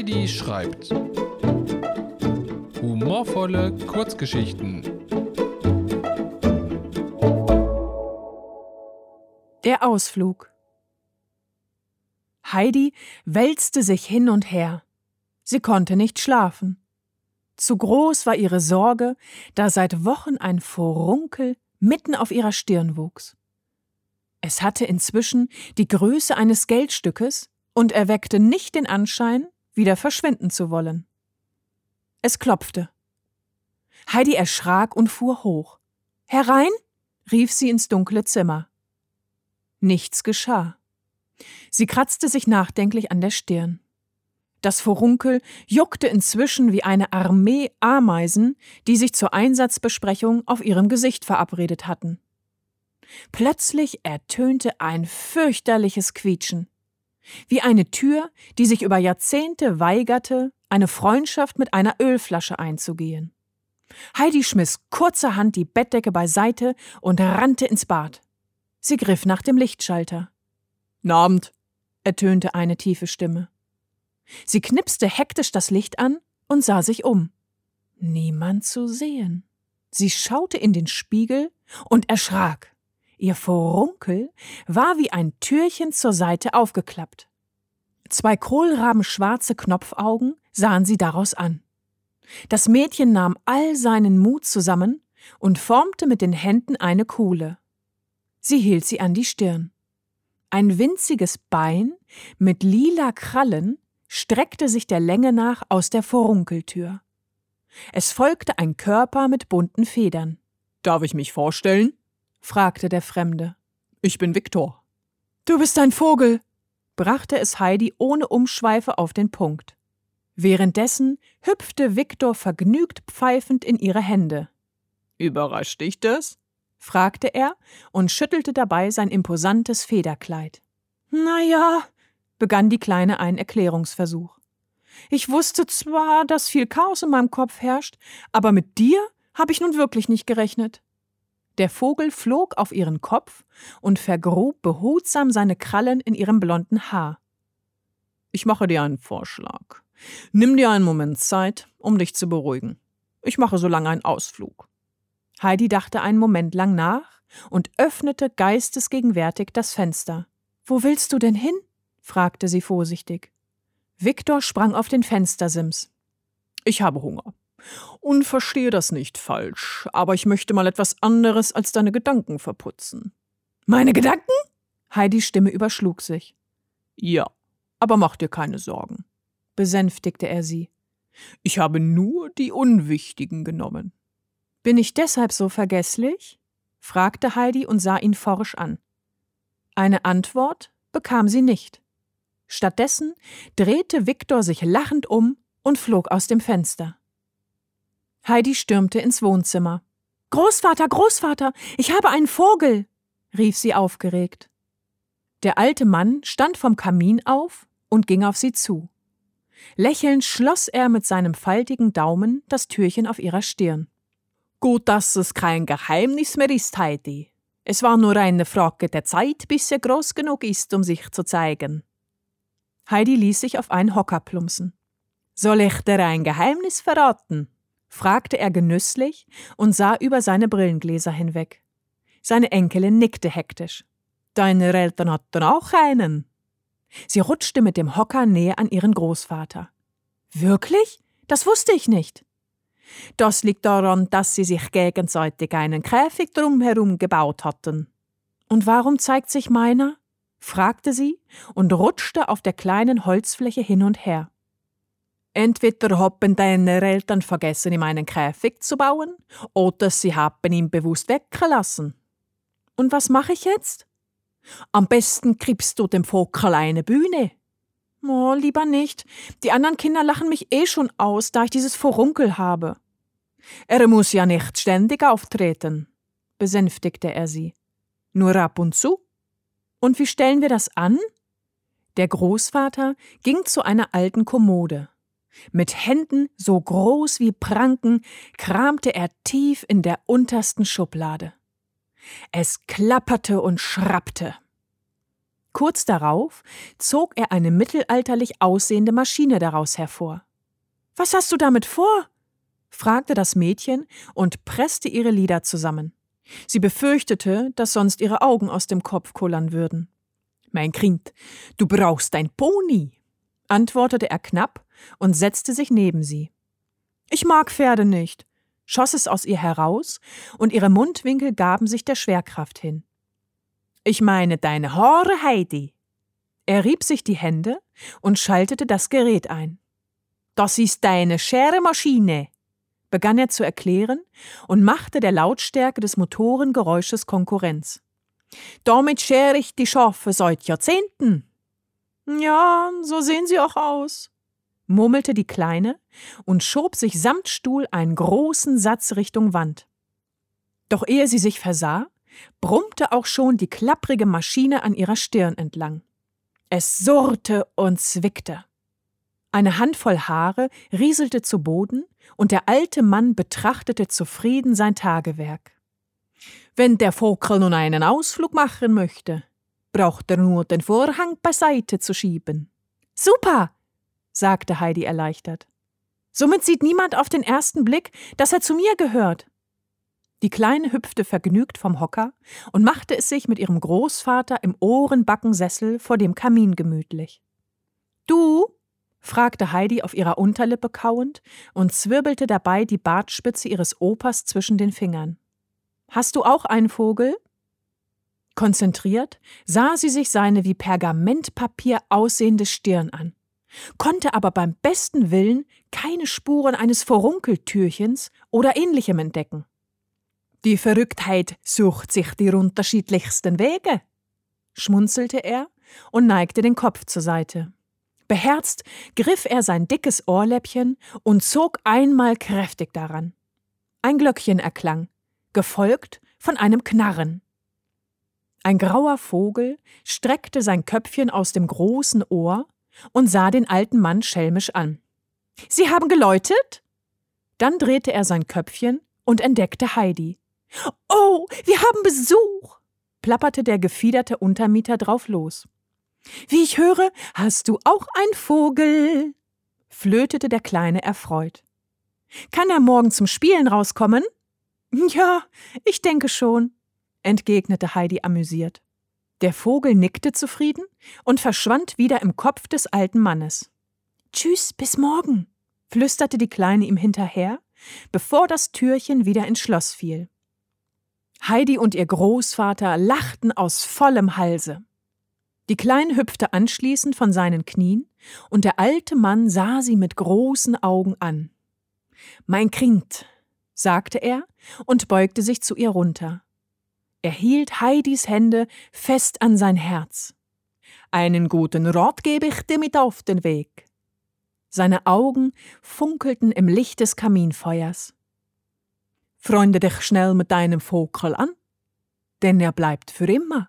Heidi schreibt. Humorvolle Kurzgeschichten. Der Ausflug. Heidi wälzte sich hin und her. Sie konnte nicht schlafen. Zu groß war ihre Sorge, da seit Wochen ein Furunkel mitten auf ihrer Stirn wuchs. Es hatte inzwischen die Größe eines Geldstückes und erweckte nicht den Anschein, wieder verschwinden zu wollen. Es klopfte. Heidi erschrak und fuhr hoch. Herein? rief sie ins dunkle Zimmer. Nichts geschah. Sie kratzte sich nachdenklich an der Stirn. Das Furunkel juckte inzwischen wie eine Armee Ameisen, die sich zur Einsatzbesprechung auf ihrem Gesicht verabredet hatten. Plötzlich ertönte ein fürchterliches Quietschen. Wie eine Tür, die sich über Jahrzehnte weigerte, eine Freundschaft mit einer Ölflasche einzugehen. Heidi schmiss kurzerhand die Bettdecke beiseite und rannte ins Bad. Sie griff nach dem Lichtschalter. Abend, ertönte eine tiefe Stimme. Sie knipste hektisch das Licht an und sah sich um. Niemand zu sehen. Sie schaute in den Spiegel und erschrak. Ihr Furunkel war wie ein Türchen zur Seite aufgeklappt. Zwei kohlrabenschwarze Knopfaugen sahen sie daraus an. Das Mädchen nahm all seinen Mut zusammen und formte mit den Händen eine Kuhle. Sie hielt sie an die Stirn. Ein winziges Bein mit lila Krallen streckte sich der Länge nach aus der Furunkeltür. Es folgte ein Körper mit bunten Federn. Darf ich mich vorstellen? Fragte der Fremde. Ich bin Viktor. Du bist ein Vogel, brachte es Heidi ohne Umschweife auf den Punkt. Währenddessen hüpfte Viktor vergnügt pfeifend in ihre Hände. Überrascht dich das? fragte er und schüttelte dabei sein imposantes Federkleid. Na ja, begann die Kleine einen Erklärungsversuch. Ich wusste zwar, dass viel Chaos in meinem Kopf herrscht, aber mit dir habe ich nun wirklich nicht gerechnet. Der Vogel flog auf ihren Kopf und vergrub behutsam seine Krallen in ihrem blonden Haar. Ich mache dir einen Vorschlag. Nimm dir einen Moment Zeit, um dich zu beruhigen. Ich mache so lange einen Ausflug. Heidi dachte einen Moment lang nach und öffnete geistesgegenwärtig das Fenster. Wo willst du denn hin? fragte sie vorsichtig. Viktor sprang auf den Fenstersims. Ich habe Hunger. Und verstehe das nicht falsch, aber ich möchte mal etwas anderes als deine Gedanken verputzen. Meine Gedanken? Heidis Stimme überschlug sich. Ja, aber mach dir keine Sorgen, besänftigte er sie. Ich habe nur die unwichtigen genommen. Bin ich deshalb so vergesslich? fragte Heidi und sah ihn forsch an. Eine Antwort bekam sie nicht. Stattdessen drehte Viktor sich lachend um und flog aus dem Fenster. Heidi stürmte ins Wohnzimmer. Großvater, Großvater, ich habe einen Vogel, rief sie aufgeregt. Der alte Mann stand vom Kamin auf und ging auf sie zu. Lächelnd schloss er mit seinem faltigen Daumen das Türchen auf ihrer Stirn. Gut, dass es kein Geheimnis mehr ist, Heidi. Es war nur eine Frage der Zeit, bis er groß genug ist, um sich zu zeigen. Heidi ließ sich auf einen Hocker plumpsen. Soll ich dir ein Geheimnis verraten? Fragte er genüsslich und sah über seine Brillengläser hinweg. Seine Enkelin nickte hektisch. Deine Eltern hatten auch einen. Sie rutschte mit dem Hocker näher an ihren Großvater. Wirklich? Das wusste ich nicht. Das liegt daran, dass sie sich gegenseitig einen Käfig drumherum gebaut hatten. Und warum zeigt sich meiner? fragte sie und rutschte auf der kleinen Holzfläche hin und her. Entweder haben deine Eltern vergessen, ihm einen Käfig zu bauen, oder sie haben ihn bewusst weggelassen. Und was mache ich jetzt? Am besten kriegst du dem Vogel eine Bühne. Oh, lieber nicht. Die anderen Kinder lachen mich eh schon aus, da ich dieses Furunkel habe. Er muss ja nicht ständig auftreten, besänftigte er sie. Nur ab und zu. Und wie stellen wir das an? Der Großvater ging zu einer alten Kommode. Mit Händen so groß wie Pranken kramte er tief in der untersten Schublade. Es klapperte und schrappte. Kurz darauf zog er eine mittelalterlich aussehende Maschine daraus hervor. Was hast du damit vor? fragte das Mädchen und presste ihre Lider zusammen. Sie befürchtete, dass sonst ihre Augen aus dem Kopf kullern würden. Mein Kind, du brauchst ein Pony, antwortete er knapp und setzte sich neben sie. Ich mag Pferde nicht, schoss es aus ihr heraus, und ihre Mundwinkel gaben sich der Schwerkraft hin. Ich meine deine Haare, Heidi. Er rieb sich die Hände und schaltete das Gerät ein. Das ist deine Scheremaschine, begann er zu erklären und machte der Lautstärke des Motorengeräusches Konkurrenz. Damit schere ich die Schafe seit Jahrzehnten. Ja, so sehen sie auch aus, murmelte die Kleine und schob sich samt Stuhl einen großen Satz Richtung Wand. Doch ehe sie sich versah, brummte auch schon die klapprige Maschine an ihrer Stirn entlang. Es surrte und zwickte. Eine Handvoll Haare rieselte zu Boden, und der alte Mann betrachtete zufrieden sein Tagewerk. Wenn der Vogel nun einen Ausflug machen möchte, braucht er nur den Vorhang beiseite zu schieben. Super, sagte Heidi erleichtert. Somit sieht niemand auf den ersten Blick, dass er zu mir gehört. Die Kleine hüpfte vergnügt vom Hocker und machte es sich mit ihrem Großvater im Ohrenbackensessel vor dem Kamin gemütlich. Du, fragte Heidi auf ihrer Unterlippe kauend und zwirbelte dabei die Bartspitze ihres Opas zwischen den Fingern. Hast du auch einen Vogel? Konzentriert sah sie sich seine wie Pergamentpapier aussehende Stirn an, konnte aber beim besten Willen keine Spuren eines Vorunkeltürchens oder ähnlichem entdecken. Die Verrücktheit sucht sich die unterschiedlichsten Wege, schmunzelte er und neigte den Kopf zur Seite. Beherzt griff er sein dickes Ohrläppchen und zog einmal kräftig daran. Ein Glöckchen erklang, gefolgt von einem Knarren. Ein grauer Vogel streckte sein Köpfchen aus dem großen Ohr und sah den alten Mann schelmisch an. Sie haben geläutet? Dann drehte er sein Köpfchen und entdeckte Heidi. Oh, wir haben Besuch! plapperte der gefiederte Untermieter drauf los. Wie ich höre, hast du auch ein Vogel, flötete der Kleine erfreut. Kann er morgen zum Spielen rauskommen? Ja, ich denke schon, entgegnete Heidi amüsiert. Der Vogel nickte zufrieden und verschwand wieder im Kopf des alten Mannes. Tschüss, bis morgen, flüsterte die Kleine ihm hinterher, bevor das Türchen wieder ins Schloss fiel. Heidi und ihr Großvater lachten aus vollem Halse. Die Kleine hüpfte anschließend von seinen Knien, und der alte Mann sah sie mit großen Augen an. Mein Kind, sagte er und beugte sich zu ihr runter. Er hielt Heidis Hände fest an sein Herz. Einen guten Rat gebe ich dir mit auf den Weg. Seine Augen funkelten im Licht des Kaminfeuers. Freunde dich schnell mit deinem Vogel an, denn er bleibt für immer.